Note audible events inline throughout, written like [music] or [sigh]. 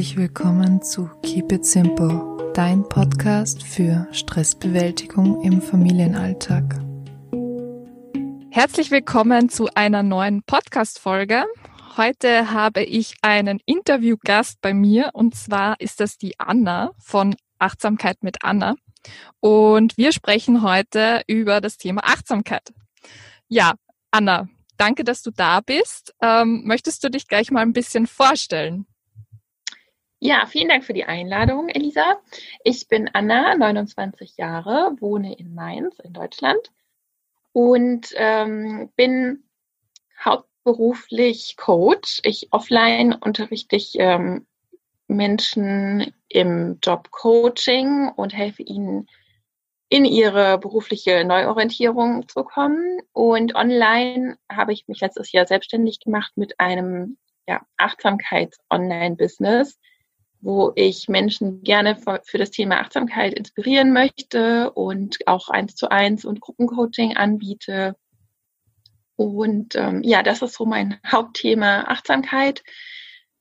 Herzlich willkommen zu Keep It Simple, dein Podcast für Stressbewältigung im Familienalltag. Herzlich willkommen zu einer neuen Podcast-Folge. Heute habe ich einen Interviewgast bei mir und zwar ist das die Anna von Achtsamkeit mit Anna. Und wir sprechen heute über das Thema Achtsamkeit. Ja, Anna, danke, dass du da bist. Ähm, möchtest du dich gleich mal ein bisschen vorstellen? Ja, vielen Dank für die Einladung, Elisa. Ich bin Anna, 29 Jahre, wohne in Mainz in Deutschland und ähm, bin hauptberuflich Coach. Ich offline unterrichte ich ähm, Menschen im Job Coaching und helfe ihnen in ihre berufliche Neuorientierung zu kommen. Und online habe ich mich letztes Jahr selbstständig gemacht mit einem ja, Achtsamkeits-Online-Business, wo ich Menschen gerne für das Thema Achtsamkeit inspirieren möchte und auch eins zu eins und Gruppencoaching anbiete. Und ähm, ja, das ist so mein [laughs] Hauptthema Achtsamkeit.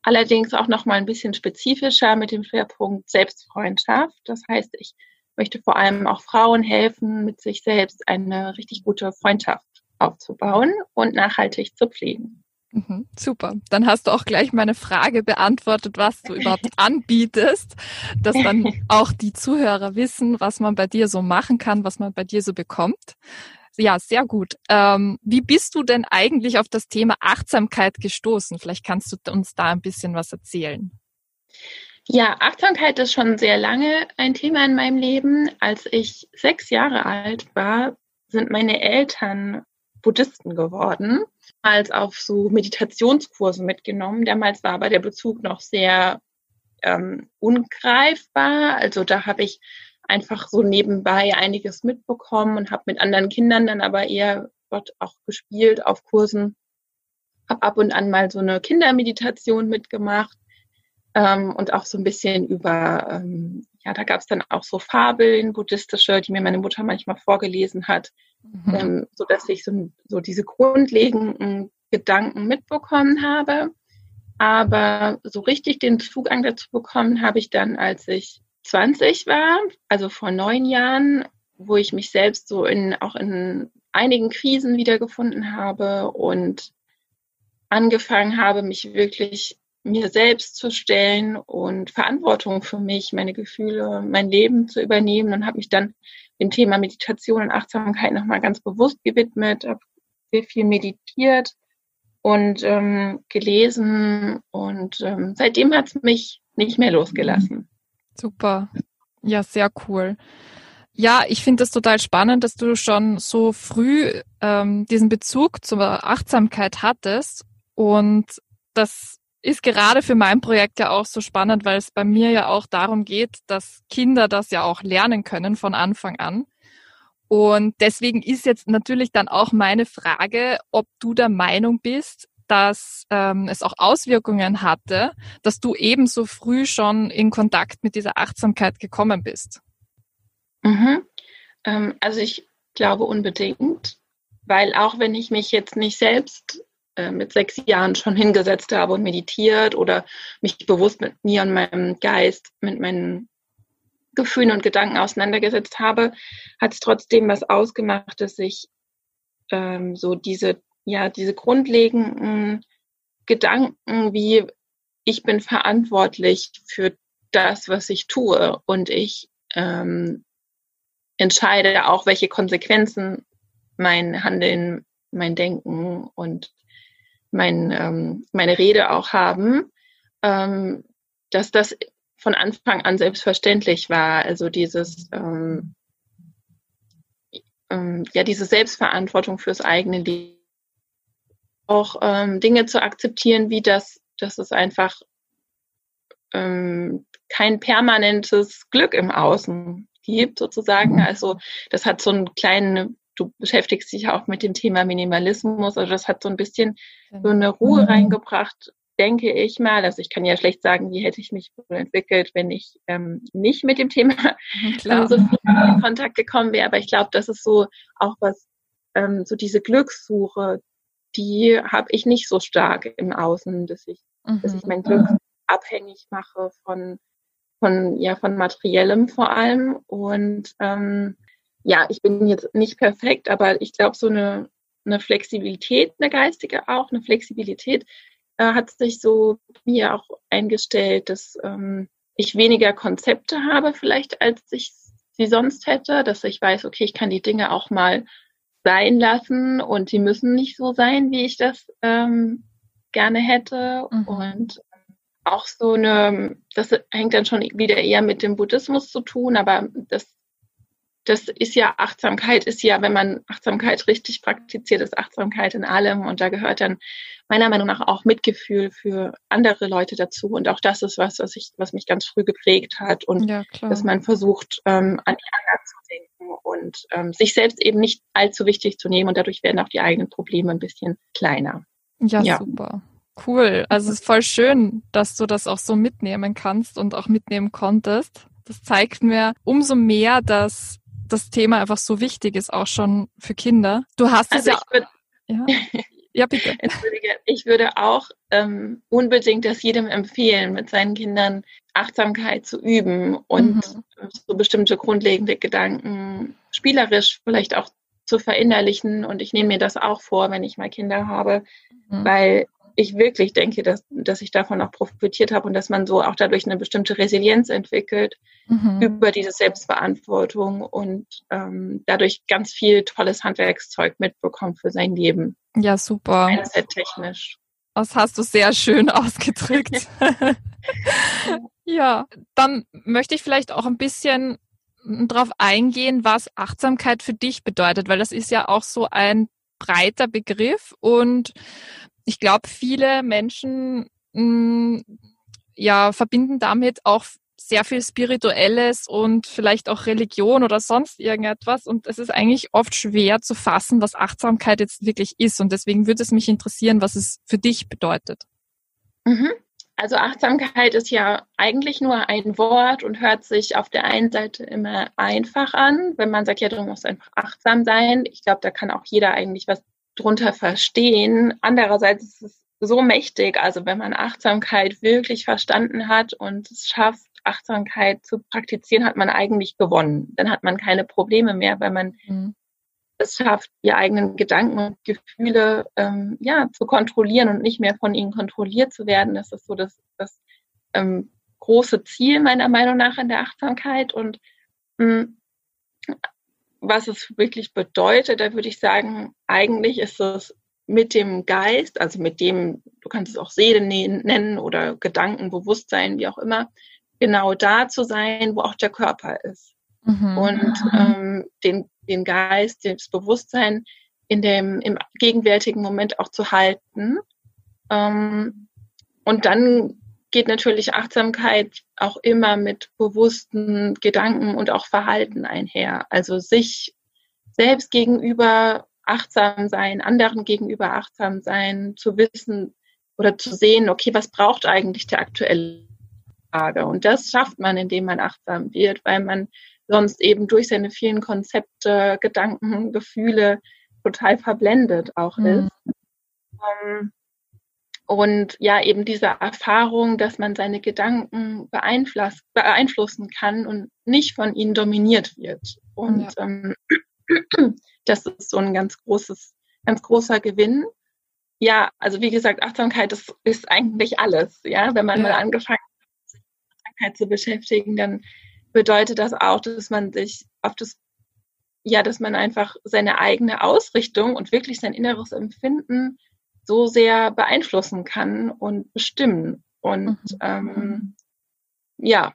Allerdings auch noch mal ein bisschen spezifischer mit dem Schwerpunkt Selbstfreundschaft. Das heißt, ich möchte vor allem auch Frauen helfen, mit sich selbst eine richtig gute Freundschaft aufzubauen und nachhaltig zu pflegen. Mhm, super. Dann hast du auch gleich meine Frage beantwortet, was du überhaupt [laughs] anbietest, dass dann [laughs] auch die Zuhörer wissen, was man bei dir so machen kann, was man bei dir so bekommt. Ja, sehr gut. Ähm, wie bist du denn eigentlich auf das Thema Achtsamkeit gestoßen? Vielleicht kannst du uns da ein bisschen was erzählen. Ja, Achtsamkeit ist schon sehr lange ein Thema in meinem Leben. Als ich sechs Jahre alt war, sind meine Eltern Buddhisten geworden, als auf so Meditationskurse mitgenommen. Damals war aber der Bezug noch sehr ähm, ungreifbar. Also da habe ich einfach so nebenbei einiges mitbekommen und habe mit anderen Kindern dann aber eher dort auch gespielt auf Kursen. Habe ab und an mal so eine Kindermeditation mitgemacht ähm, und auch so ein bisschen über, ähm, ja, da gab es dann auch so Fabeln, buddhistische, die mir meine Mutter manchmal vorgelesen hat, mhm. ähm, so dass ich so, so diese grundlegenden Gedanken mitbekommen habe. Aber so richtig den Zugang dazu bekommen habe ich dann, als ich 20 war, also vor neun Jahren, wo ich mich selbst so in, auch in einigen Krisen wiedergefunden habe und angefangen habe, mich wirklich mir selbst zu stellen und Verantwortung für mich, meine Gefühle, mein Leben zu übernehmen und habe mich dann dem Thema Meditation und Achtsamkeit nochmal ganz bewusst gewidmet, habe sehr viel meditiert und ähm, gelesen und ähm, seitdem hat es mich nicht mehr losgelassen. Super. Ja, sehr cool. Ja, ich finde das total spannend, dass du schon so früh ähm, diesen Bezug zur Achtsamkeit hattest und das ist gerade für mein Projekt ja auch so spannend, weil es bei mir ja auch darum geht, dass Kinder das ja auch lernen können von Anfang an. Und deswegen ist jetzt natürlich dann auch meine Frage, ob du der Meinung bist, dass ähm, es auch Auswirkungen hatte, dass du ebenso früh schon in Kontakt mit dieser Achtsamkeit gekommen bist. Mhm. Ähm, also ich glaube unbedingt, weil auch wenn ich mich jetzt nicht selbst äh, mit sechs Jahren schon hingesetzt habe und meditiert oder mich bewusst mit mir und meinem Geist, mit meinen Gefühlen und Gedanken auseinandergesetzt habe, hat es trotzdem was ausgemacht, dass ich ähm, so diese, ja, diese grundlegenden Gedanken wie ich bin verantwortlich für das, was ich tue und ich ähm, entscheide auch, welche Konsequenzen mein Handeln, mein Denken und mein, ähm, meine Rede auch haben, ähm, dass das von Anfang an selbstverständlich war. Also dieses, ähm, ähm, ja, diese Selbstverantwortung fürs eigene Leben. Auch ähm, Dinge zu akzeptieren, wie das, dass es einfach ähm, kein permanentes Glück im Außen gibt, sozusagen. Also das hat so einen kleinen du beschäftigst dich auch mit dem Thema Minimalismus. Also das hat so ein bisschen so eine Ruhe mhm. reingebracht, denke ich mal. Also ich kann ja schlecht sagen, wie hätte ich mich wohl entwickelt, wenn ich ähm, nicht mit dem Thema [laughs] ähm, so viel in Kontakt gekommen wäre. Aber ich glaube, das ist so auch was, ähm, so diese Glückssuche, die habe ich nicht so stark im Außen, dass ich, mhm. dass ich mein Glück abhängig mache von, von, ja, von materiellem vor allem. Und ähm, ja, ich bin jetzt nicht perfekt, aber ich glaube, so eine, eine Flexibilität, eine geistige auch, eine Flexibilität äh, hat sich so mir auch eingestellt, dass ähm, ich weniger Konzepte habe vielleicht, als ich sie sonst hätte, dass ich weiß, okay, ich kann die Dinge auch mal sein lassen und die müssen nicht so sein, wie ich das ähm, gerne hätte. Mhm. Und auch so eine, das hängt dann schon wieder eher mit dem Buddhismus zu tun, aber das, das ist ja Achtsamkeit, ist ja, wenn man Achtsamkeit richtig praktiziert, ist Achtsamkeit in allem und da gehört dann meiner Meinung nach auch Mitgefühl für andere Leute dazu und auch das ist was, was ich, was mich ganz früh geprägt hat und ja, dass man versucht, ähm, an die anderen zu denken und ähm, sich selbst eben nicht allzu wichtig zu nehmen und dadurch werden auch die eigenen Probleme ein bisschen kleiner. Ja, ja. super. Cool. Also es ist voll schön, dass du das auch so mitnehmen kannst und auch mitnehmen konntest. Das zeigt mir umso mehr, dass das Thema einfach so wichtig ist, auch schon für Kinder. Du hast also es ja. Würd, ja. [laughs] Ja, bitte. Entschuldige, ich würde auch ähm, unbedingt das jedem empfehlen, mit seinen Kindern Achtsamkeit zu üben und mhm. so bestimmte grundlegende Gedanken spielerisch vielleicht auch zu verinnerlichen. Und ich nehme mir das auch vor, wenn ich mal Kinder habe, mhm. weil ich wirklich denke, dass, dass ich davon auch profitiert habe und dass man so auch dadurch eine bestimmte Resilienz entwickelt mhm. über diese Selbstverantwortung und ähm, dadurch ganz viel tolles Handwerkszeug mitbekommt für sein Leben. Ja, super. Mindset technisch. Das hast du sehr schön [laughs] ausgedrückt. [laughs] ja, dann möchte ich vielleicht auch ein bisschen darauf eingehen, was Achtsamkeit für dich bedeutet, weil das ist ja auch so ein breiter Begriff und ich glaube, viele Menschen mh, mm, ja, verbinden damit auch sehr viel Spirituelles und vielleicht auch Religion oder sonst irgendetwas. Und es ist eigentlich oft schwer zu fassen, was Achtsamkeit jetzt wirklich ist. Und deswegen würde es mich interessieren, was es für dich bedeutet. Mhm. Also Achtsamkeit ist ja eigentlich nur ein Wort und hört sich auf der einen Seite immer einfach an, wenn man sagt, ja, du musst einfach achtsam sein. Ich glaube, da kann auch jeder eigentlich was drunter verstehen. Andererseits ist es so mächtig, also wenn man Achtsamkeit wirklich verstanden hat und es schafft, Achtsamkeit zu praktizieren, hat man eigentlich gewonnen. Dann hat man keine Probleme mehr, weil man mhm. es schafft, die eigenen Gedanken und Gefühle ähm, ja, zu kontrollieren und nicht mehr von ihnen kontrolliert zu werden. Das ist so das, das ähm, große Ziel meiner Meinung nach in der Achtsamkeit. Und mh, mm, was es wirklich bedeutet, da würde ich sagen, eigentlich ist es mit dem Geist, also mit dem, du kannst es auch Seele nennen oder Gedanken, Bewusstsein, wie auch immer, genau da zu sein, wo auch der Körper ist. Mhm. Und ähm, den, den Geist, das Bewusstsein in dem, im gegenwärtigen Moment auch zu halten. Ähm, und dann geht natürlich Achtsamkeit auch immer mit bewussten Gedanken und auch Verhalten einher. Also sich selbst gegenüber achtsam sein, anderen gegenüber achtsam sein, zu wissen oder zu sehen, okay, was braucht eigentlich der aktuelle Frage? Und das schafft man, indem man achtsam wird, weil man sonst eben durch seine vielen Konzepte, Gedanken, Gefühle total verblendet auch mhm. ist. Ähm, und ja, eben diese Erfahrung, dass man seine Gedanken beeinflussen kann und nicht von ihnen dominiert wird. Und ja. ähm, [clears throat] das ist so ein ganz großes, ganz großer Gewinn. Ja, also wie gesagt, Achtsamkeit ist, ist eigentlich alles. Ja, wenn man ja. mal angefangen hat, sich mit Achtsamkeit zu beschäftigen, dann bedeutet das auch, dass man sich auf das, ja, dass man einfach seine eigene Ausrichtung und wirklich sein inneres Empfinden so sehr beeinflussen kann und bestimmen. Und mhm. ähm, ja,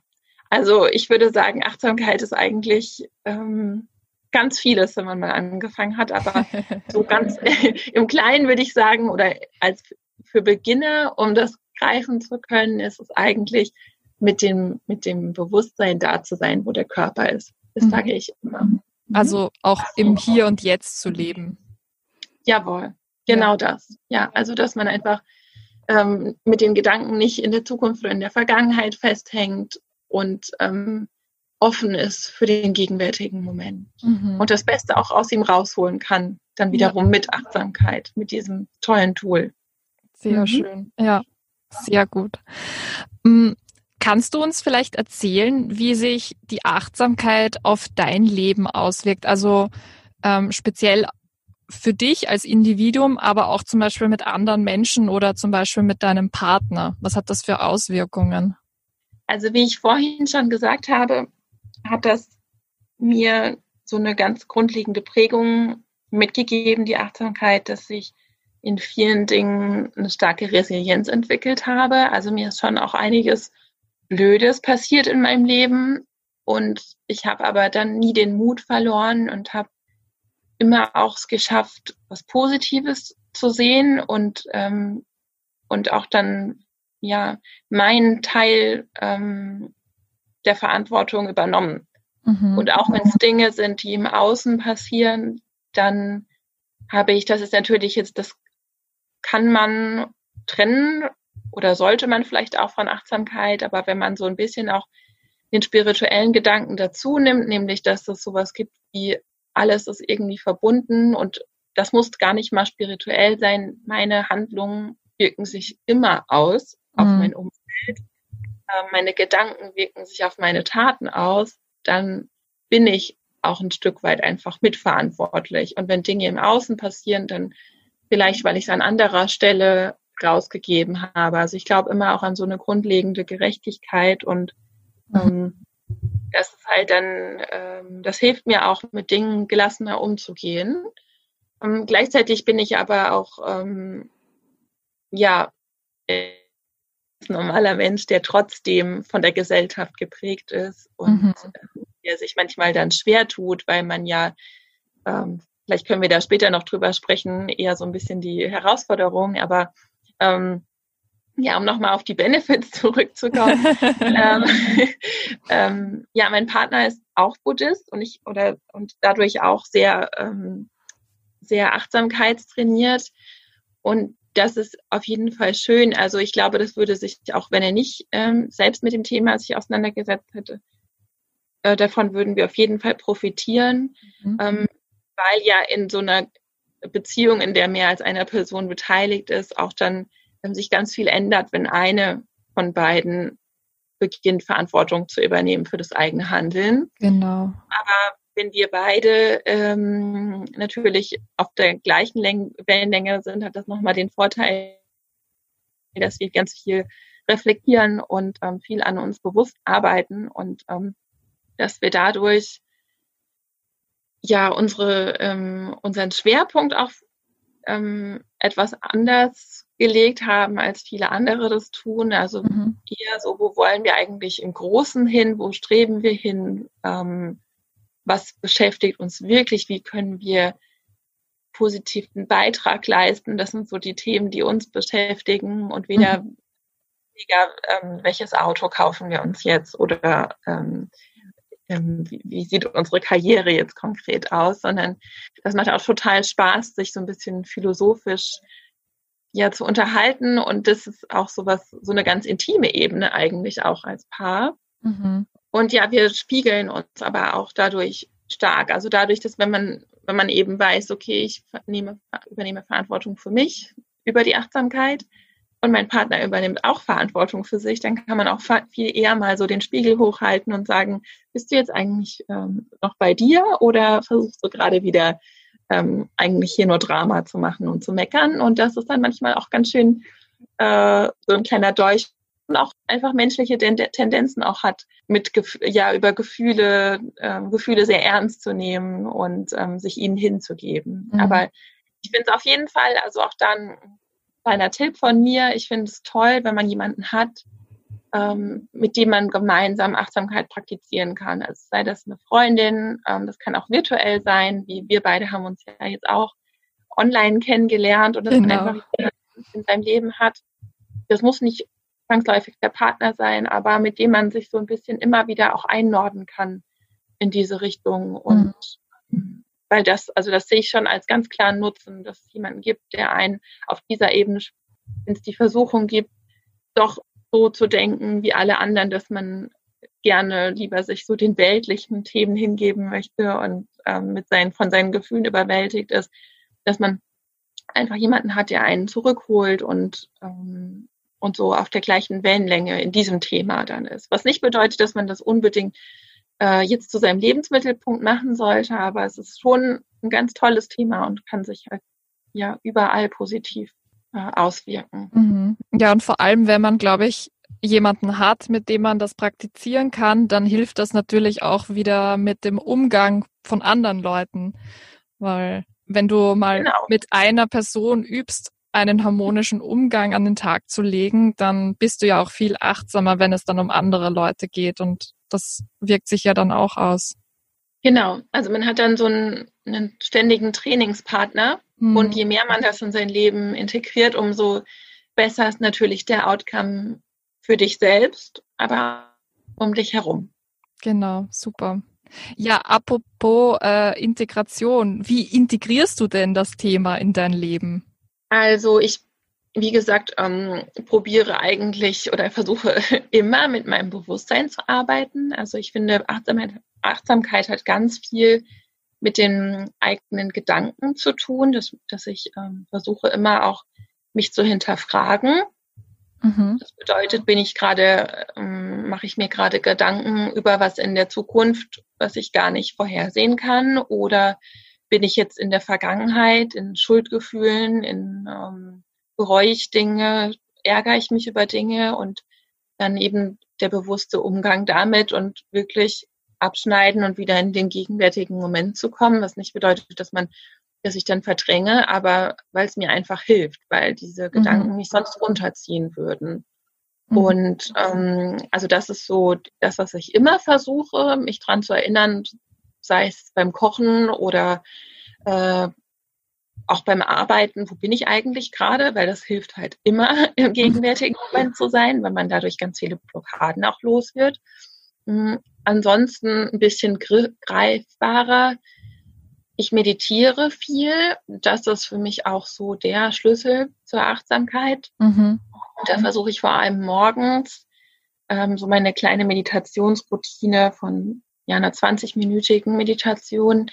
also ich würde sagen, Achtsamkeit ist eigentlich ähm, ganz vieles, wenn man mal angefangen hat, aber [laughs] so ganz [laughs] im Kleinen würde ich sagen, oder als für Beginner, um das greifen zu können, ist es eigentlich mit dem, mit dem Bewusstsein da zu sein, wo der Körper ist. Das mhm. sage ich immer. Also auch im Hier und Jetzt zu leben. Jawohl. Genau ja. das. Ja, also dass man einfach ähm, mit den Gedanken nicht in der Zukunft oder in der Vergangenheit festhängt und ähm, offen ist für den gegenwärtigen Moment mhm. und das Beste auch aus ihm rausholen kann, dann wiederum ja. mit Achtsamkeit, mit diesem tollen Tool. Sehr mhm. schön, ja, sehr gut. Mm, kannst du uns vielleicht erzählen, wie sich die Achtsamkeit auf dein Leben auswirkt? Also ähm, speziell für dich als Individuum, aber auch zum Beispiel mit anderen Menschen oder zum Beispiel mit deinem Partner. Was hat das für Auswirkungen? Also wie ich vorhin schon gesagt habe, hat das mir so eine ganz grundlegende Prägung mitgegeben, die Achtsamkeit, dass ich in vielen Dingen eine starke Resilienz entwickelt habe. Also mir ist schon auch einiges Blödes passiert in meinem Leben und ich habe aber dann nie den Mut verloren und habe immer auch es geschafft, was Positives zu sehen und ähm, und auch dann ja meinen Teil ähm, der Verantwortung übernommen. Mhm. Und auch wenn es Dinge sind, die im Außen passieren, dann habe ich, das ist natürlich jetzt, das kann man trennen oder sollte man vielleicht auch von Achtsamkeit, aber wenn man so ein bisschen auch den spirituellen Gedanken dazu nimmt, nämlich dass es sowas gibt wie alles ist irgendwie verbunden und das muss gar nicht mal spirituell sein. Meine Handlungen wirken sich immer aus auf mhm. mein Umfeld. Äh, meine Gedanken wirken sich auf meine Taten aus. Dann bin ich auch ein Stück weit einfach mitverantwortlich. Und wenn Dinge im Außen passieren, dann vielleicht, weil ich es an anderer Stelle rausgegeben habe. Also ich glaube immer auch an so eine grundlegende Gerechtigkeit und mhm. ähm, das ist halt dann, ähm, das hilft mir auch mit Dingen gelassener umzugehen. Ähm, gleichzeitig bin ich aber auch, ähm, ja, ein normaler Mensch, der trotzdem von der Gesellschaft geprägt ist und mhm. Ähm, der sich manchmal dann schwer tut, weil man ja, ähm, vielleicht können wir da später noch drüber sprechen, eher so ein bisschen die Herausforderung, aber ähm, ja, um nochmal auf die Benefits [laughs] zurückzukommen. [laughs] ähm, [laughs] ähm, ja, mein Partner ist auch Buddhist und ich oder und dadurch auch sehr ähm, sehr achtsamkeitstrainiert und das ist auf jeden Fall schön. Also ich glaube, das würde sich auch, wenn er nicht ähm, selbst mit dem Thema sich auseinandergesetzt hätte, äh, davon würden wir auf jeden Fall profitieren, mhm. ähm, weil ja in so einer Beziehung, in der mehr als eine Person beteiligt ist, auch dann ähm, sich ganz viel ändert, wenn eine von beiden beginnt, Verantwortung zu übernehmen für das eigene Handeln. Genau. Aber wenn wir beide ähm, natürlich auf der gleichen Läng Wellenlänge sind, hat das nochmal den Vorteil, dass wir ganz viel reflektieren und ähm, viel an uns bewusst arbeiten und ähm, dass wir dadurch ja unsere ähm, unseren Schwerpunkt auch ähm, etwas anders gelegt haben, als viele andere das tun. Also mhm. eher so, wo wollen wir eigentlich im Großen hin, wo streben wir hin, ähm, was beschäftigt uns wirklich, wie können wir positiven Beitrag leisten. Das sind so die Themen, die uns beschäftigen und weder mhm. weniger, ähm, welches Auto kaufen wir uns jetzt oder ähm, ähm, wie, wie, sieht unsere Karriere jetzt konkret aus, sondern das macht auch total Spaß, sich so ein bisschen philosophisch ja zu unterhalten und das ist auch so was, so eine ganz intime Ebene eigentlich auch als Paar. Mhm. Und ja, wir spiegeln uns aber auch dadurch stark. Also dadurch, dass wenn man, wenn man eben weiß, okay, ich nehme, übernehme Verantwortung für mich über die Achtsamkeit, und mein Partner übernimmt auch Verantwortung für sich, dann kann man auch viel eher mal so den Spiegel hochhalten und sagen, bist du jetzt eigentlich ähm, noch bei dir oder versuchst du gerade wieder ähm, eigentlich hier nur Drama zu machen und zu meckern? Und das ist dann manchmal auch ganz schön äh, so ein kleiner Dolch und auch einfach menschliche Tendenzen auch hat, mit ja über Gefühle, äh, Gefühle sehr ernst zu nehmen und ähm, sich ihnen hinzugeben. Mhm. Aber ich finde es auf jeden Fall, also auch dann kleiner Tipp von mir. Ich finde es toll, wenn man jemanden hat, ähm, mit dem man gemeinsam Achtsamkeit praktizieren kann. Also sei das eine Freundin, ähm, das kann auch virtuell sein, wie wir beide haben uns ja jetzt auch online kennengelernt und das genau. man einfach in seinem Leben hat. Das muss nicht zwangsläufig der Partner sein, aber mit dem man sich so ein bisschen immer wieder auch einnorden kann in diese Richtung und mhm weil das, also das sehe ich schon als ganz klaren Nutzen, dass es jemanden gibt, der einen auf dieser Ebene, wenn es die Versuchung gibt, doch so zu denken wie alle anderen, dass man gerne lieber sich so den weltlichen Themen hingeben möchte und ähm, mit seinen, von seinen Gefühlen überwältigt ist, dass man einfach jemanden hat, der einen zurückholt und, ähm, und so auf der gleichen Wellenlänge in diesem Thema dann ist. Was nicht bedeutet, dass man das unbedingt äh, jetzt zu seinem Lebensmittelpunkt machen sollte, aber es ist schon ein ganz tolles Thema und kann sich halt ja überall positiv äh, auswirken. Mhm. Ja, und vor allem, wenn man, glaube ich, jemanden hat, mit dem man das praktizieren kann, dann hilft das natürlich auch wieder mit dem Umgang von anderen Leuten. Weil wenn du mal genau. mit einer Person übst, einen harmonischen Umgang an den Tag zu legen, dann bist du ja auch viel achtsamer, wenn es dann um andere Leute geht. Und das wirkt sich ja dann auch aus. Genau, also man hat dann so einen, einen ständigen Trainingspartner hm. und je mehr man das in sein Leben integriert, umso besser ist natürlich der Outcome für dich selbst, aber um dich herum. Genau, super. Ja, apropos äh, Integration, wie integrierst du denn das Thema in dein Leben? Also ich, wie gesagt, ähm, probiere eigentlich oder versuche [laughs] immer mit meinem Bewusstsein zu arbeiten. Also ich finde, Achtsamkeit, Achtsamkeit hat ganz viel mit den eigenen Gedanken zu tun, dass, dass ich ähm, versuche immer auch mich zu hinterfragen. Mhm. Das bedeutet, bin ich gerade, ähm, mache ich mir gerade Gedanken über was in der Zukunft, was ich gar nicht vorhersehen kann oder bin ich jetzt in der Vergangenheit, in Schuldgefühlen, in ähm, bereue ich Dinge, ärgere ich mich über Dinge und dann eben der bewusste Umgang damit und wirklich abschneiden und wieder in den gegenwärtigen Moment zu kommen, was nicht bedeutet, dass man, dass ich dann verdränge, aber weil es mir einfach hilft, weil diese Gedanken mhm. mich sonst runterziehen würden. Mhm. Und ähm, also das ist so das, was ich immer versuche, mich dran zu erinnern, sei es beim Kochen oder äh, auch beim Arbeiten, wo bin ich eigentlich gerade, weil das hilft halt immer [laughs] im gegenwärtigen Moment zu sein, weil man dadurch ganz viele Blockaden auch los wird. Ansonsten ein bisschen greifbarer. Ich meditiere viel. Das ist für mich auch so der Schlüssel zur Achtsamkeit. Mhm. Und da versuche ich vor allem morgens ähm, so meine kleine Meditationsroutine von ja, einer 20-minütigen Meditation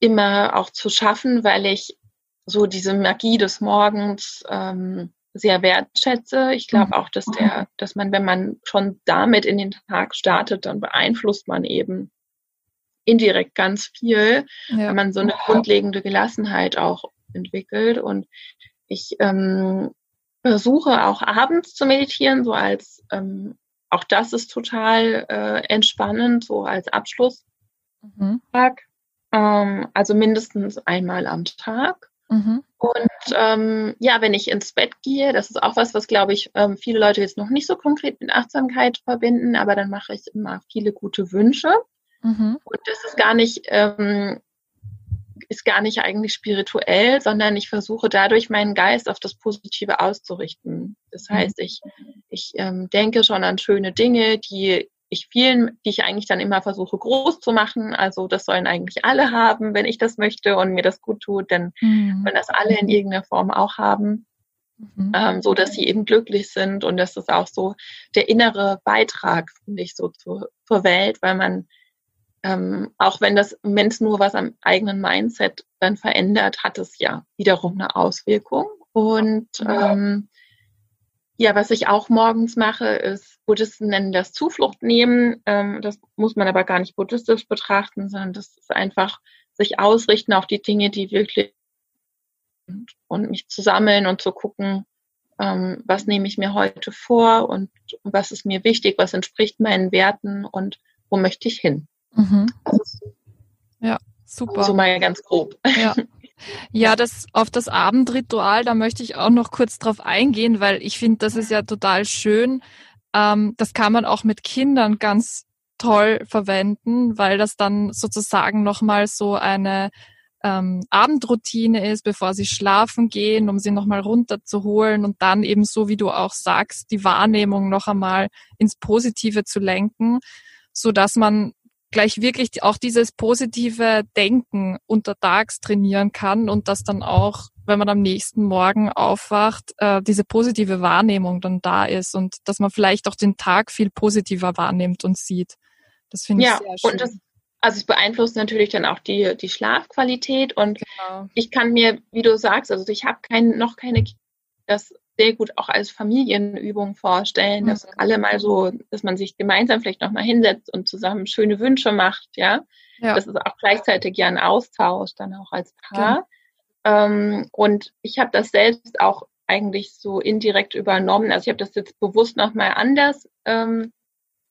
immer auch zu schaffen, weil ich so diese Magie des Morgens ähm, sehr wertschätze. Ich glaube mhm. auch, dass der, dass man, wenn man schon damit in den Tag startet, dann beeinflusst man eben indirekt ganz viel, ja. wenn man so eine grundlegende Gelassenheit auch entwickelt. Und ich ähm, versuche auch abends zu meditieren, so als ähm, auch das ist total äh, entspannend, so als Abschlusstag. Mhm. Ähm, also mindestens einmal am Tag. Mhm. Und ähm, ja, wenn ich ins Bett gehe, das ist auch was, was glaube ich ähm, viele Leute jetzt noch nicht so konkret mit Achtsamkeit verbinden, aber dann mache ich immer viele gute Wünsche. Mhm. Und das ist gar nicht ähm, ist gar nicht eigentlich spirituell, sondern ich versuche dadurch meinen Geist auf das Positive auszurichten. Das mhm. heißt, ich, ich ähm, denke schon an schöne Dinge, die ich vielen, die ich eigentlich dann immer versuche groß zu machen. Also das sollen eigentlich alle haben, wenn ich das möchte und mir das gut tut, dann mhm. wollen das alle in irgendeiner Form auch haben. Mhm. Ähm, so dass sie eben glücklich sind und das ist auch so der innere Beitrag, finde ich, so zur, zur Welt, weil man ähm, auch wenn das Mensch nur was am eigenen Mindset dann verändert, hat es ja wiederum eine Auswirkung. Und ähm, ja, was ich auch morgens mache, ist, Buddhisten nennen das Zuflucht nehmen. Ähm, das muss man aber gar nicht buddhistisch betrachten, sondern das ist einfach sich ausrichten auf die Dinge, die wirklich und, und mich zu sammeln und zu gucken, ähm, was nehme ich mir heute vor und was ist mir wichtig, was entspricht meinen Werten und wo möchte ich hin. Mhm. Ja, super. So mal ganz grob. Ja. [laughs] Ja, das auf das Abendritual, da möchte ich auch noch kurz drauf eingehen, weil ich finde, das ist ja total schön. Ähm, das kann man auch mit Kindern ganz toll verwenden, weil das dann sozusagen nochmal so eine ähm, Abendroutine ist, bevor sie schlafen gehen, um sie nochmal runterzuholen und dann eben so, wie du auch sagst, die Wahrnehmung noch einmal ins Positive zu lenken, so dass man gleich wirklich auch dieses positive Denken untertags trainieren kann und dass dann auch, wenn man am nächsten Morgen aufwacht, äh, diese positive Wahrnehmung dann da ist und dass man vielleicht auch den Tag viel positiver wahrnimmt und sieht. Das finde ja, ich sehr schön. Und das, also es beeinflusst natürlich dann auch die, die Schlafqualität und genau. ich kann mir, wie du sagst, also ich habe kein, noch keine das sehr gut auch als Familienübung vorstellen, dass mhm. alle mal so, dass man sich gemeinsam vielleicht nochmal hinsetzt und zusammen schöne Wünsche macht, ja. ja. Das ist auch gleichzeitig ja ein Austausch dann auch als Paar. Ja. Ähm, und ich habe das selbst auch eigentlich so indirekt übernommen. Also ich habe das jetzt bewusst nochmal anders ähm,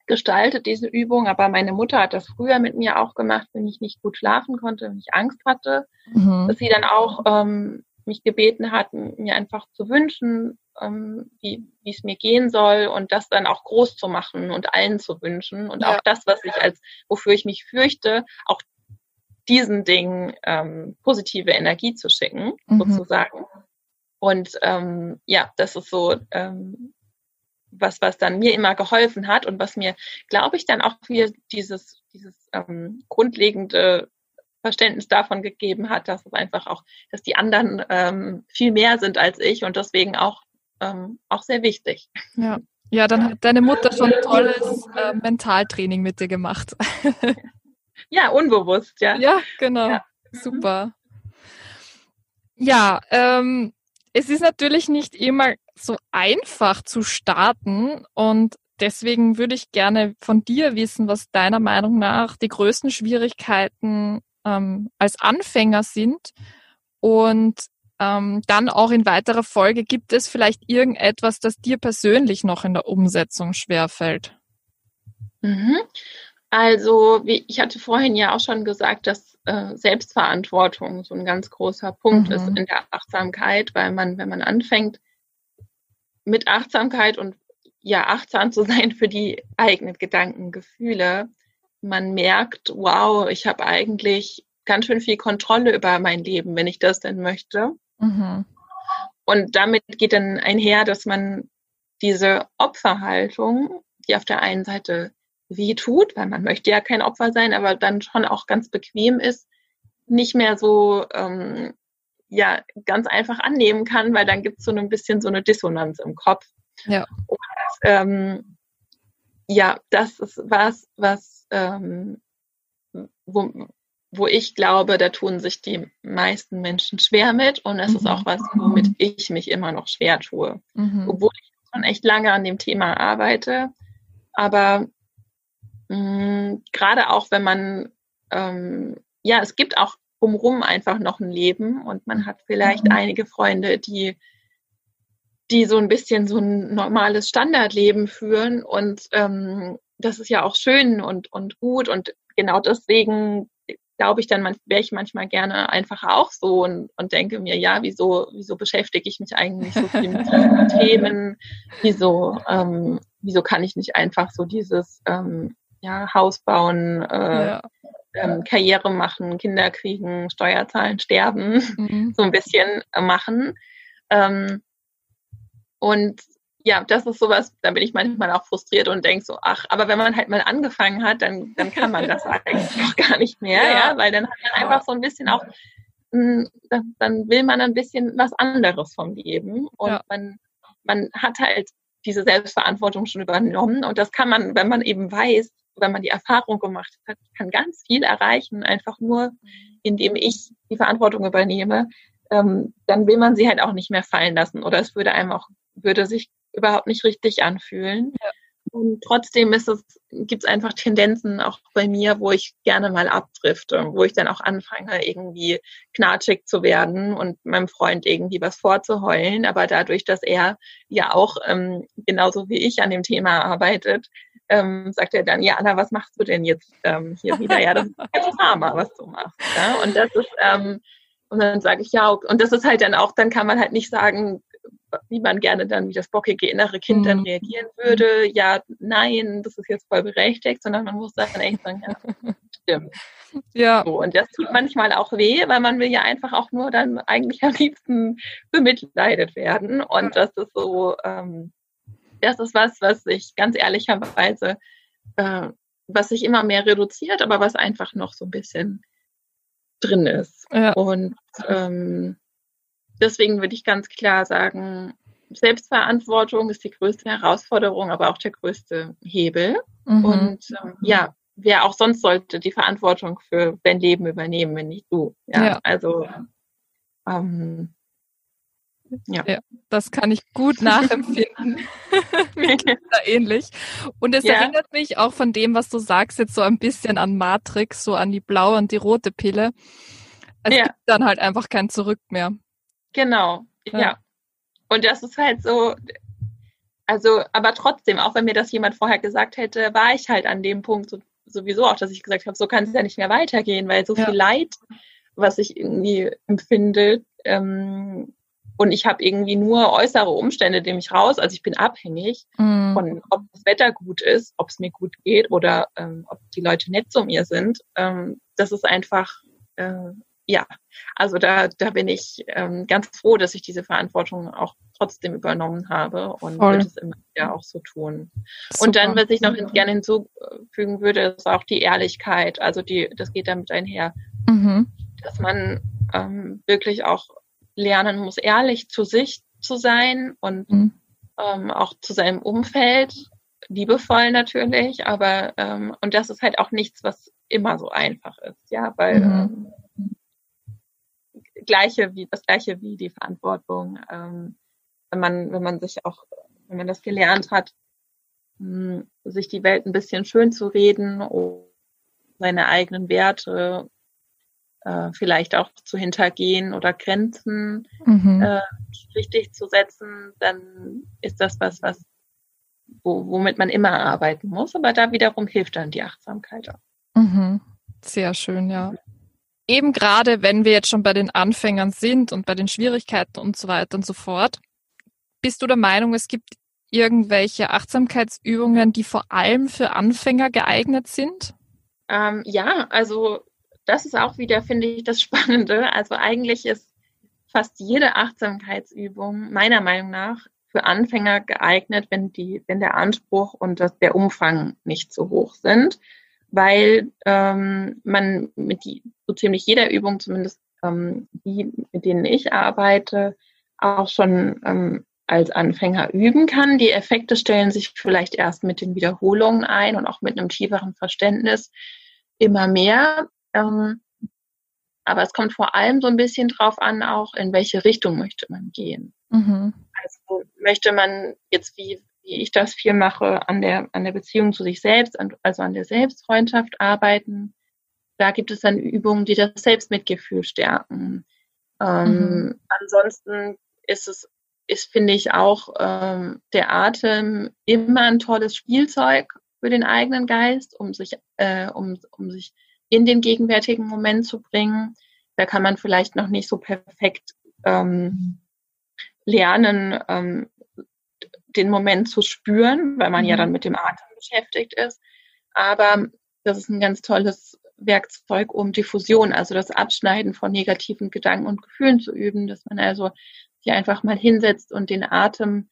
gestaltet, diese Übung. Aber meine Mutter hat das früher mit mir auch gemacht, wenn ich nicht gut schlafen konnte, wenn ich Angst hatte, mhm. dass sie dann auch ähm, mich gebeten hat, mir einfach zu wünschen, ähm, wie es mir gehen soll und das dann auch groß zu machen und allen zu wünschen und ja. auch das, was ich als, wofür ich mich fürchte, auch diesen Dingen ähm, positive Energie zu schicken, mhm. sozusagen. Und ähm, ja, das ist so ähm, was, was dann mir immer geholfen hat und was mir, glaube ich, dann auch wieder dieses, dieses ähm, grundlegende Verständnis davon gegeben hat, dass es einfach auch, dass die anderen ähm, viel mehr sind als ich und deswegen auch, ähm, auch sehr wichtig. Ja. ja, dann hat deine Mutter schon ein tolles äh, Mentaltraining mit dir gemacht. [laughs] ja, unbewusst, ja. Ja, genau. Ja. Super. Ja, ähm, es ist natürlich nicht immer so einfach zu starten und deswegen würde ich gerne von dir wissen, was deiner Meinung nach die größten Schwierigkeiten ähm, als Anfänger sind und ähm, dann auch in weiterer Folge gibt es vielleicht irgendetwas, das dir persönlich noch in der Umsetzung schwerfällt? Mhm. Also, wie ich hatte vorhin ja auch schon gesagt, dass äh, Selbstverantwortung so ein ganz großer Punkt mhm. ist in der Achtsamkeit, weil man, wenn man anfängt mit Achtsamkeit und ja, achtsam zu sein für die eigenen Gedanken, Gefühle, man merkt, wow, ich habe eigentlich ganz schön viel Kontrolle über mein Leben, wenn ich das denn möchte. Mhm. Und damit geht dann einher, dass man diese Opferhaltung, die auf der einen Seite weh tut, weil man möchte ja kein Opfer sein, aber dann schon auch ganz bequem ist, nicht mehr so ähm, ja ganz einfach annehmen kann, weil dann gibt es so ein bisschen so eine Dissonanz im Kopf. Ja. Und, ähm, ja, das ist was, was ähm, wo, wo ich glaube, da tun sich die meisten Menschen schwer mit und es mhm. ist auch was, womit ich mich immer noch schwer tue. Mhm. Obwohl ich schon echt lange an dem Thema arbeite. Aber mh, gerade auch, wenn man, ähm, ja, es gibt auch umrum einfach noch ein Leben und man hat vielleicht mhm. einige Freunde, die die so ein bisschen so ein normales Standardleben führen und ähm, das ist ja auch schön und, und gut und genau deswegen glaube ich dann, wäre ich manchmal gerne einfach auch so und, und denke mir, ja, wieso, wieso beschäftige ich mich eigentlich so viel mit diesen [laughs] Themen? Wieso, ähm, wieso kann ich nicht einfach so dieses ähm, ja, Haus bauen, äh, ja. ähm, Karriere machen, Kinder kriegen, Steuerzahlen, sterben, mhm. [laughs] so ein bisschen machen. Ähm, und ja, das ist sowas, da bin ich manchmal auch frustriert und denke so, ach, aber wenn man halt mal angefangen hat, dann, dann kann man das [laughs] eigentlich auch gar nicht mehr, ja, ja weil dann hat man einfach so ein bisschen auch, hm, dann, dann will man ein bisschen was anderes vom Leben und ja. man, man hat halt diese Selbstverantwortung schon übernommen und das kann man, wenn man eben weiß, wenn man die Erfahrung gemacht hat, kann ganz viel erreichen, einfach nur, indem ich die Verantwortung übernehme, ähm, dann will man sie halt auch nicht mehr fallen lassen oder es würde einem auch, würde sich überhaupt nicht richtig anfühlen. Ja. Und trotzdem ist es, gibt es einfach Tendenzen auch bei mir, wo ich gerne mal abdrifte, wo ich dann auch anfange, irgendwie knatschig zu werden und meinem Freund irgendwie was vorzuheulen. Aber dadurch, dass er ja auch ähm, genauso wie ich an dem Thema arbeitet, ähm, sagt er dann, ja, Anna, was machst du denn jetzt ähm, hier wieder? Ja, das ist jetzt [laughs] Drama, was du machst. Ja? Und das ist, ähm, und dann sage ich ja, und das ist halt dann auch, dann kann man halt nicht sagen, wie man gerne dann, wie das bockige innere Kind dann mhm. reagieren würde. Ja, nein, das ist jetzt voll berechtigt, sondern man muss dann echt sagen, ja, stimmt. Ja. So, und das tut manchmal auch weh, weil man will ja einfach auch nur dann eigentlich am liebsten bemitleidet werden. Und das ist so, ähm, das ist was, was ich ganz ehrlicherweise, äh, was sich immer mehr reduziert, aber was einfach noch so ein bisschen drin ist. Ja. Und ähm, deswegen würde ich ganz klar sagen, Selbstverantwortung ist die größte Herausforderung, aber auch der größte Hebel. Mhm. Und ähm, ja, wer auch sonst sollte die Verantwortung für dein Leben übernehmen, wenn nicht du. Ja, ja. also ähm, Ja. ja. das kann ich gut [laughs] nachempfinden. [laughs] Mir geht da ähnlich. Und es ja. erinnert mich auch von dem, was du sagst, jetzt so ein bisschen an Matrix, so an die blaue und die rote Pille. Es ja. gibt dann halt einfach kein Zurück mehr. Genau, ja. ja. Und das ist halt so, also, aber trotzdem, auch wenn mir das jemand vorher gesagt hätte, war ich halt an dem Punkt so, sowieso auch, dass ich gesagt habe, so kann es ja nicht mehr weitergehen, weil so viel Leid, was ich irgendwie empfinde, ähm, und ich habe irgendwie nur äußere Umstände, die mich raus. Also ich bin abhängig mm. von, ob das Wetter gut ist, ob es mir gut geht oder ähm, ob die Leute nett zu mir sind. Ähm, das ist einfach, äh, ja, also da, da bin ich ähm, ganz froh, dass ich diese Verantwortung auch trotzdem übernommen habe und Voll. würde es immer wieder auch so tun. Super. Und dann, was ich noch gerne hinzufügen würde, ist auch die Ehrlichkeit. Also die, das geht damit einher, mhm. dass man ähm, wirklich auch lernen muss, ehrlich zu sich zu sein und mhm. ähm, auch zu seinem Umfeld, liebevoll natürlich, aber ähm, und das ist halt auch nichts, was immer so einfach ist, ja, weil mhm. ähm, gleiche wie das gleiche wie die Verantwortung, ähm, wenn man wenn man sich auch wenn man das gelernt hat, mh, hm, sich die Welt ein bisschen schön zu reden, seine eigenen Werte äh, vielleicht auch zu hintergehen oder Grenzen mhm. äh, richtig zu setzen, dann ist das was, was wo, womit man immer arbeiten muss. Aber da wiederum hilft dann die Achtsamkeit auch. Mhm. Sehr schön, ja. Eben gerade, wenn wir jetzt schon bei den Anfängern sind und bei den Schwierigkeiten und so weiter und so fort, bist du der Meinung, es gibt irgendwelche Achtsamkeitsübungen, die vor allem für Anfänger geeignet sind? Ähm, ja, also das ist auch wieder, finde ich, das Spannende. Also eigentlich ist fast jede Achtsamkeitsübung meiner Meinung nach für Anfänger geeignet, wenn die, wenn der Anspruch und das, der Umfang nicht so hoch sind, weil ähm, man mit die, so ziemlich jeder Übung, zumindest ähm, die, mit denen ich arbeite, auch schon ähm, als Anfänger üben kann. Die Effekte stellen sich vielleicht erst mit den Wiederholungen ein und auch mit einem tieferen Verständnis immer mehr. Ähm, aber es kommt vor allem so ein bisschen drauf an, auch in welche Richtung möchte man gehen. Mhm. Also möchte man jetzt, wie, wie ich das viel mache, an der, an der Beziehung zu sich selbst, also an der Selbstfreundschaft arbeiten. Da gibt es dann Übungen, die das Selbstmitgefühl stärken. Ähm, mhm. Ansonsten ist es, ist, finde ich, auch ähm, der Atem immer ein tolles Spielzeug für den eigenen Geist, um sich, äh, um, um sich in den gegenwärtigen Moment zu bringen. Da kann man vielleicht noch nicht so perfekt ähm, lernen, ähm, den Moment zu spüren, weil man mhm. ja dann mit dem Atem beschäftigt ist. Aber das ist ein ganz tolles Werkzeug, um Diffusion, also das Abschneiden von negativen Gedanken und Gefühlen zu üben, dass man also sich einfach mal hinsetzt und den Atem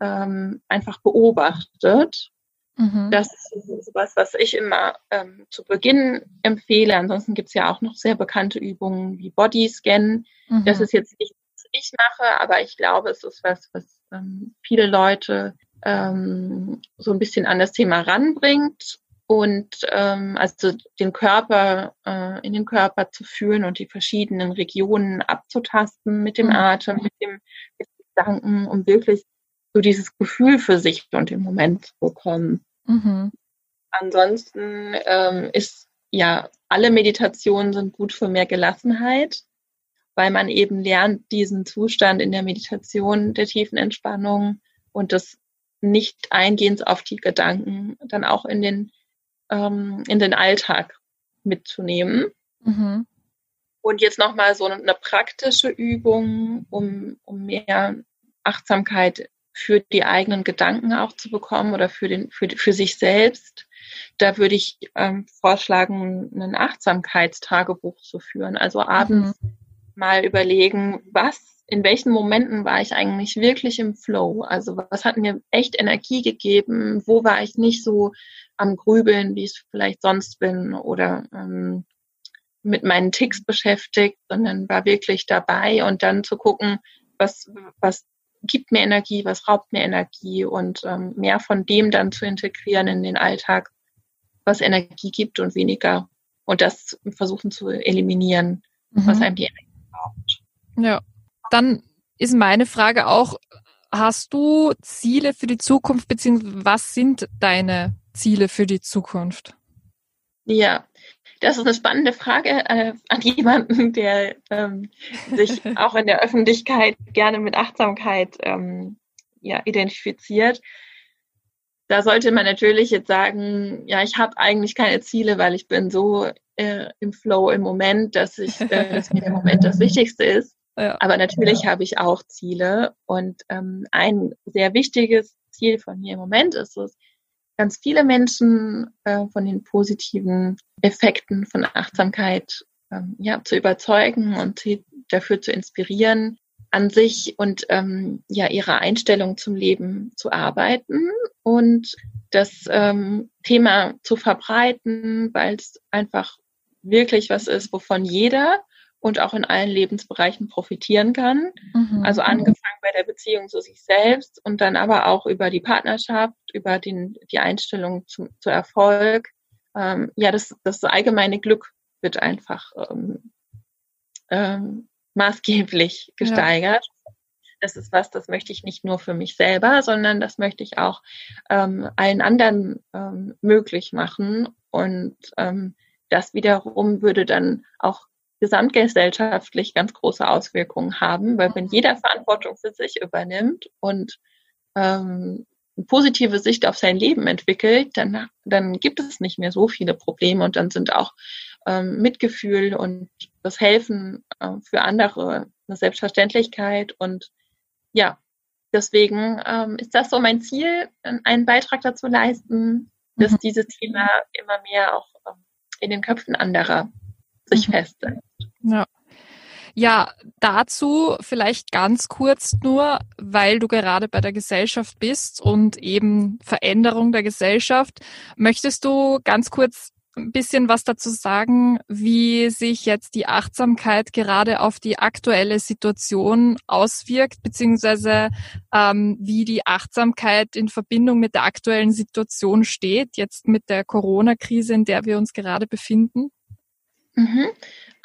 ähm, einfach beobachtet Mhm. Das ist sowas, was ich immer ähm, zu Beginn empfehle. Ansonsten gibt es ja auch noch sehr bekannte Übungen wie Bodyscan. Mhm. Das ist jetzt nicht, ich mache, aber ich glaube, es ist was, was ähm, viele Leute ähm, so ein bisschen an das Thema ranbringt und ähm, also den Körper äh, in den Körper zu fühlen und die verschiedenen Regionen abzutasten mit dem mhm. Atem, mit dem, mit dem Gedanken, um wirklich so dieses Gefühl für sich und den Moment zu bekommen. Mhm. Ansonsten ähm, ist ja, alle Meditationen sind gut für mehr Gelassenheit, weil man eben lernt, diesen Zustand in der Meditation der tiefen Entspannung und des Nicht-Eingehens auf die Gedanken dann auch in den, ähm, in den Alltag mitzunehmen. Mhm. Und jetzt nochmal so eine praktische Übung, um, um mehr Achtsamkeit für die eigenen Gedanken auch zu bekommen oder für, den, für, für sich selbst. Da würde ich ähm, vorschlagen, ein Achtsamkeitstagebuch zu führen. Also abends mhm. Mal überlegen, was, in welchen Momenten war ich eigentlich wirklich im Flow? Also was hat mir echt Energie gegeben? Wo war ich nicht so am Grübeln, wie ich es vielleicht sonst bin oder ähm, mit meinen Ticks beschäftigt, sondern war wirklich dabei und dann zu gucken, was, was gibt mir Energie, was raubt mir Energie und ähm, mehr von dem dann zu integrieren in den Alltag, was Energie gibt und weniger und das versuchen zu eliminieren, mhm. was einem die Energie. Ja, dann ist meine Frage auch, hast du Ziele für die Zukunft, beziehungsweise was sind deine Ziele für die Zukunft? Ja, das ist eine spannende Frage äh, an jemanden, der ähm, sich [laughs] auch in der Öffentlichkeit gerne mit Achtsamkeit ähm, ja, identifiziert. Da sollte man natürlich jetzt sagen, ja, ich habe eigentlich keine Ziele, weil ich bin so äh, im Flow im Moment, dass ich, äh, dass mir der Moment das Wichtigste ist. Aber natürlich ja. habe ich auch Ziele und ähm, ein sehr wichtiges Ziel von mir im Moment ist es, ganz viele Menschen äh, von den positiven Effekten von Achtsamkeit ähm, ja, zu überzeugen und sie dafür zu inspirieren, an sich und ähm, ja ihre Einstellung zum Leben zu arbeiten und das ähm, Thema zu verbreiten, weil es einfach wirklich was ist, wovon jeder und auch in allen Lebensbereichen profitieren kann. Mhm. Also angefangen bei der Beziehung zu sich selbst und dann aber auch über die Partnerschaft, über den, die Einstellung zu, zu Erfolg. Ähm, ja, das, das allgemeine Glück wird einfach ähm, ähm, maßgeblich gesteigert. Ja. Das ist was, das möchte ich nicht nur für mich selber, sondern das möchte ich auch ähm, allen anderen ähm, möglich machen. Und ähm, das wiederum würde dann auch gesamtgesellschaftlich ganz große Auswirkungen haben, weil wenn jeder Verantwortung für sich übernimmt und ähm, eine positive Sicht auf sein Leben entwickelt, dann, dann gibt es nicht mehr so viele Probleme und dann sind auch ähm, Mitgefühl und das Helfen äh, für andere eine Selbstverständlichkeit und ja, deswegen ähm, ist das so mein Ziel, einen Beitrag dazu leisten, dass mhm. dieses Thema immer mehr auch ähm, in den Köpfen anderer sich mhm. festsetzt. Ja. Ja, dazu vielleicht ganz kurz nur, weil du gerade bei der Gesellschaft bist und eben Veränderung der Gesellschaft. Möchtest du ganz kurz ein bisschen was dazu sagen, wie sich jetzt die Achtsamkeit gerade auf die aktuelle Situation auswirkt, beziehungsweise ähm, wie die Achtsamkeit in Verbindung mit der aktuellen Situation steht, jetzt mit der Corona-Krise, in der wir uns gerade befinden? Mhm.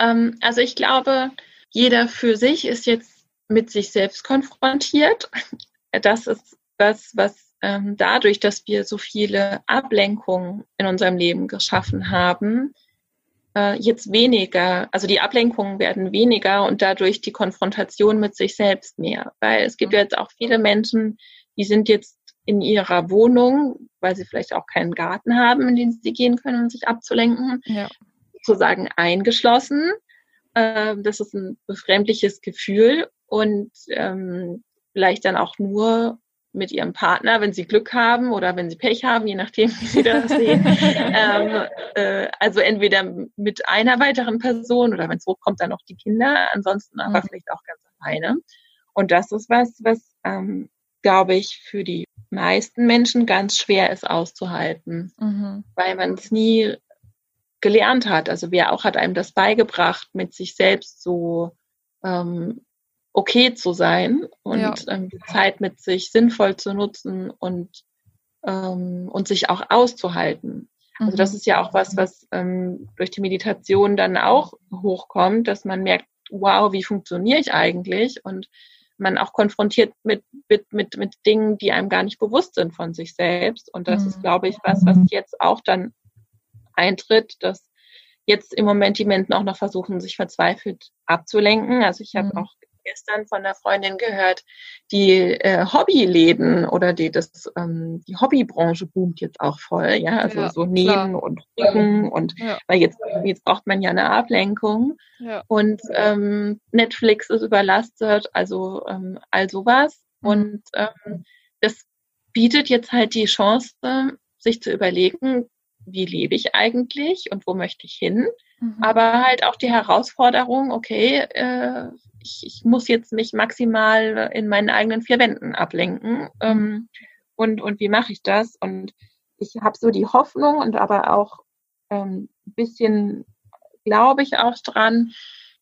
Ähm, also ich glaube, jeder für sich ist jetzt mit sich selbst konfrontiert. [laughs] Das ist das, was ähm, dadurch, dass wir so viele Ablenkungen in unserem Leben geschaffen haben, äh, jetzt weniger, also die Ablenkungen werden weniger und dadurch die Konfrontation mit sich selbst mehr. Weil es gibt mhm. jetzt auch viele Menschen, die sind jetzt in ihrer Wohnung, weil sie vielleicht auch keinen Garten haben, in den sie gehen können, um sich abzulenken. Ja sozusagen eingeschlossen. Ähm, das ist ein befremdliches Gefühl und ähm, vielleicht dann auch nur mit ihrem Partner, wenn sie Glück haben oder wenn sie Pech haben, je nachdem, wie sie das sehen. [laughs] ähm, äh, also entweder mit einer weiteren Person oder wenn es hochkommt, dann noch die Kinder, ansonsten aber mhm. vielleicht auch ganz alleine. Und das ist was, was, ähm, glaube ich, für die meisten Menschen ganz schwer ist auszuhalten, mhm. weil man es nie gelernt hat. Also wer auch hat einem das beigebracht, mit sich selbst so ähm, okay zu sein und ja. ähm, die Zeit mit sich sinnvoll zu nutzen und, ähm, und sich auch auszuhalten. Also das mhm. ist ja auch was, was ähm, durch die Meditation dann auch hochkommt, dass man merkt, wow, wie funktioniere ich eigentlich? Und man auch konfrontiert mit, mit, mit, mit Dingen, die einem gar nicht bewusst sind von sich selbst. Und das mhm. ist, glaube ich, was, was jetzt auch dann eintritt, dass jetzt im Moment die Menschen auch noch versuchen, sich verzweifelt abzulenken. Also ich habe mhm. auch gestern von einer Freundin gehört, die äh, Hobbyläden oder die das ähm, die Hobbybranche boomt jetzt auch voll, ja, also ja, so Nähen und Rücken und ja. weil jetzt jetzt braucht man ja eine Ablenkung ja. und ähm, Netflix ist überlastet, also ähm, all sowas mhm. und ähm, das bietet jetzt halt die Chance, sich zu überlegen, wie lebe ich eigentlich und wo möchte ich hin. Mhm. Aber halt auch die Herausforderung, okay, äh, ich, ich muss jetzt mich maximal in meinen eigenen vier Wänden ablenken. Ähm, und, und wie mache ich das? Und ich habe so die Hoffnung und aber auch ähm, ein bisschen glaube ich auch dran,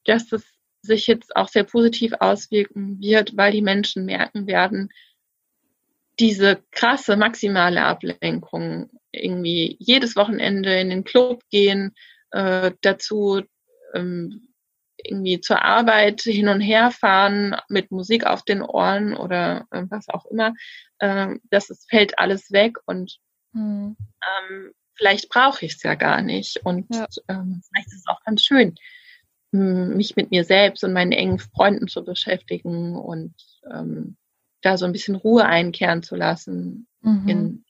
dass es sich jetzt auch sehr positiv auswirken wird, weil die Menschen merken werden, diese krasse maximale Ablenkung irgendwie jedes Wochenende in den Club gehen, äh, dazu ähm, irgendwie zur Arbeit hin und her fahren mit Musik auf den Ohren oder äh, was auch immer, äh, das ist, fällt alles weg und mhm. ähm, vielleicht brauche ich es ja gar nicht. Und ja. ähm, vielleicht ist es auch ganz schön, mich mit mir selbst und meinen engen Freunden zu beschäftigen und ähm, da so ein bisschen Ruhe einkehren zu lassen mhm. in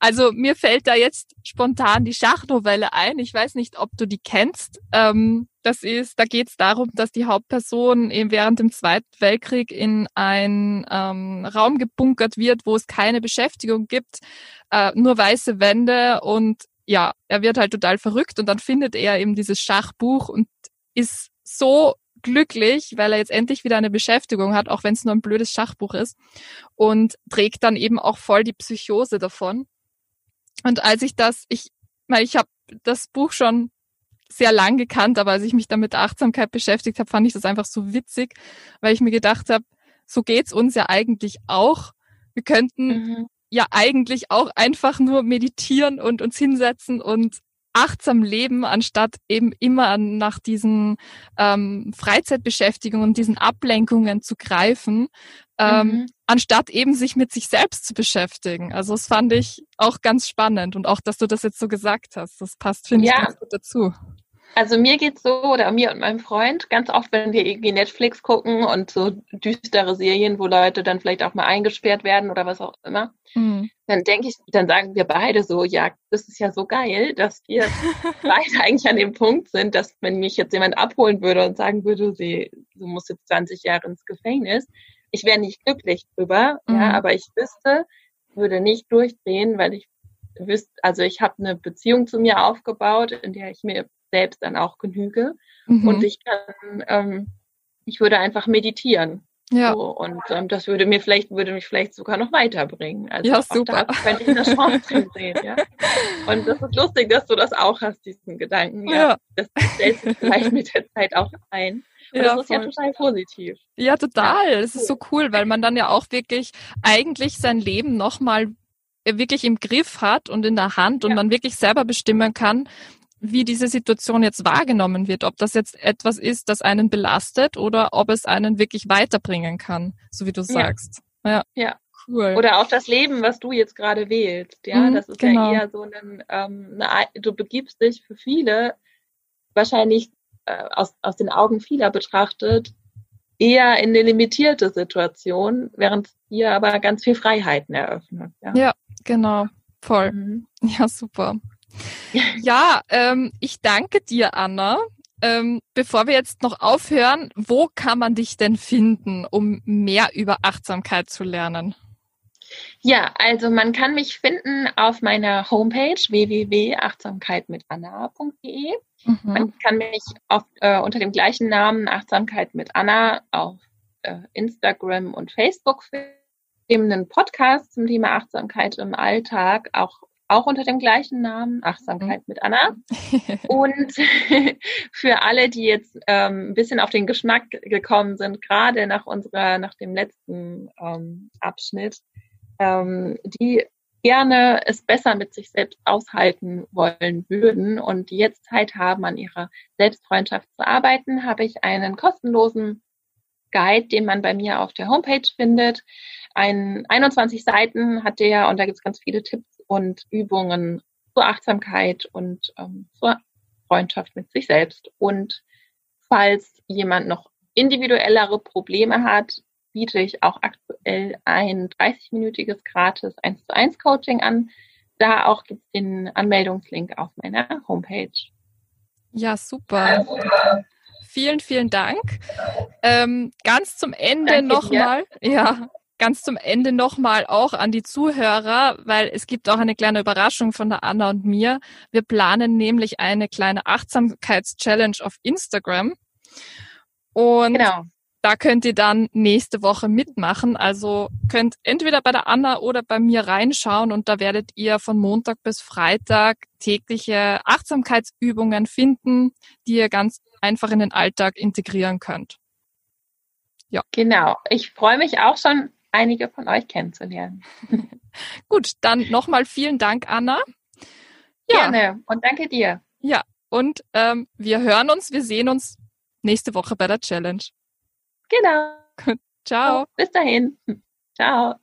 also mir fällt da jetzt spontan die Schachnovelle ein. Ich weiß nicht, ob du die kennst. Ähm, das ist, da geht es darum, dass die Hauptperson eben während dem Zweiten Weltkrieg in einen ähm, Raum gebunkert wird, wo es keine Beschäftigung gibt, äh, nur weiße Wände und ja, er wird halt total verrückt und dann findet er eben dieses Schachbuch und ist so glücklich, weil er jetzt endlich wieder eine Beschäftigung hat, auch wenn es nur ein blödes Schachbuch ist und trägt dann eben auch voll die Psychose davon. Und als ich das, ich, weil ich habe das Buch schon sehr lang gekannt, aber als ich mich dann mit Achtsamkeit beschäftigt habe, fand ich das einfach so witzig, weil ich mir gedacht habe, so geht's uns ja eigentlich auch. Wir könnten mhm. ja eigentlich auch einfach nur meditieren und uns hinsetzen und achtsam leben, anstatt eben immer nach diesen ähm, Freizeitbeschäftigungen und diesen Ablenkungen zu greifen, ähm, mhm. anstatt eben sich mit sich selbst zu beschäftigen. Also das fand ich auch ganz spannend und auch, dass du das jetzt so gesagt hast. Das passt, finde ja. ich, ganz gut dazu. Also mir geht's so, oder mir und meinem Freund, ganz oft, wenn wir irgendwie Netflix gucken und so düstere Serien, wo Leute dann vielleicht auch mal eingesperrt werden oder was auch immer, mhm. Dann denke ich, dann sagen wir beide so, ja, das ist ja so geil, dass wir [laughs] beide eigentlich an dem Punkt sind, dass wenn mich jetzt jemand abholen würde und sagen würde, sie, du musst jetzt 20 Jahre ins Gefängnis, ich wäre nicht glücklich drüber, mhm. ja, aber ich wüsste, würde nicht durchdrehen, weil ich wüsste, also ich habe eine Beziehung zu mir aufgebaut, in der ich mir selbst dann auch genüge. Mhm. Und ich kann, ähm, ich würde einfach meditieren. Ja. So, und ähm, das würde mir vielleicht, würde mich vielleicht sogar noch weiterbringen. Also ja, super. da könnte ich eine Chance drin sehen, ja. Und das ist lustig, dass du das auch hast, diesen Gedanken. Ja. ja. Das stellt sich vielleicht mit der Zeit auch ein. Und ja, das ist voll. ja total positiv. Ja, total. Es ja, ist so cool, weil man dann ja auch wirklich eigentlich sein Leben nochmal wirklich im Griff hat und in der Hand und ja. man wirklich selber bestimmen kann, wie diese Situation jetzt wahrgenommen wird, ob das jetzt etwas ist, das einen belastet oder ob es einen wirklich weiterbringen kann, so wie du sagst. Ja. ja. Cool. Oder auch das Leben, was du jetzt gerade wählst. Ja, mhm, das ist genau. ja eher so ein, ähm, eine, du begibst dich für viele wahrscheinlich äh, aus, aus den Augen vieler betrachtet eher in eine limitierte Situation, während hier aber ganz viel Freiheiten eröffnet. Ja, ja genau. Voll. Mhm. Ja, super. [laughs] Ja, ähm, ich danke dir, Anna. Ähm, bevor wir jetzt noch aufhören, wo kann man dich denn finden, um mehr über Achtsamkeit zu lernen? Ja, also man kann mich finden auf meiner Homepage www.achtsamkeitmitanna.de. Mhm. Man kann mich auf, äh, unter dem gleichen Namen Achtsamkeit mit Anna auf äh, Instagram und Facebook finden. Einen Podcast zum Thema Achtsamkeit im Alltag auch auch unter dem gleichen Namen, Achtsamkeit mhm. mit Anna. Und [laughs] für alle, die jetzt ähm, ein bisschen auf den Geschmack gekommen sind, gerade nach unserer, nach dem letzten ähm, Abschnitt, ähm, die gerne es besser mit sich selbst aushalten wollen würden und die jetzt Zeit haben, an ihrer Selbstfreundschaft zu arbeiten, habe ich einen kostenlosen Guide, den man bei mir auf der Homepage findet. Ein 21 Seiten hat der und da gibt es ganz viele Tipps und Übungen zur Achtsamkeit und ähm, zur Freundschaft mit sich selbst. Und falls jemand noch individuellere Probleme hat, biete ich auch aktuell ein 30-minütiges gratis 1 zu 1 Coaching an. Da auch gibt es den Anmeldungslink auf meiner Homepage. Ja, super. Vielen, vielen Dank. Ähm, ganz zum Ende nochmal. Ja, ganz zum Ende nochmal auch an die Zuhörer, weil es gibt auch eine kleine Überraschung von der Anna und mir. Wir planen nämlich eine kleine Achtsamkeits-Challenge auf Instagram. Und genau. da könnt ihr dann nächste Woche mitmachen. Also könnt entweder bei der Anna oder bei mir reinschauen und da werdet ihr von Montag bis Freitag tägliche Achtsamkeitsübungen finden, die ihr ganz einfach in den Alltag integrieren könnt. Ja. Genau. Ich freue mich auch schon einige von euch kennenzulernen. [laughs] Gut, dann nochmal vielen Dank, Anna. Ja. Gerne und danke dir. Ja, und ähm, wir hören uns, wir sehen uns nächste Woche bei der Challenge. Genau. Ciao. Bis dahin. Ciao.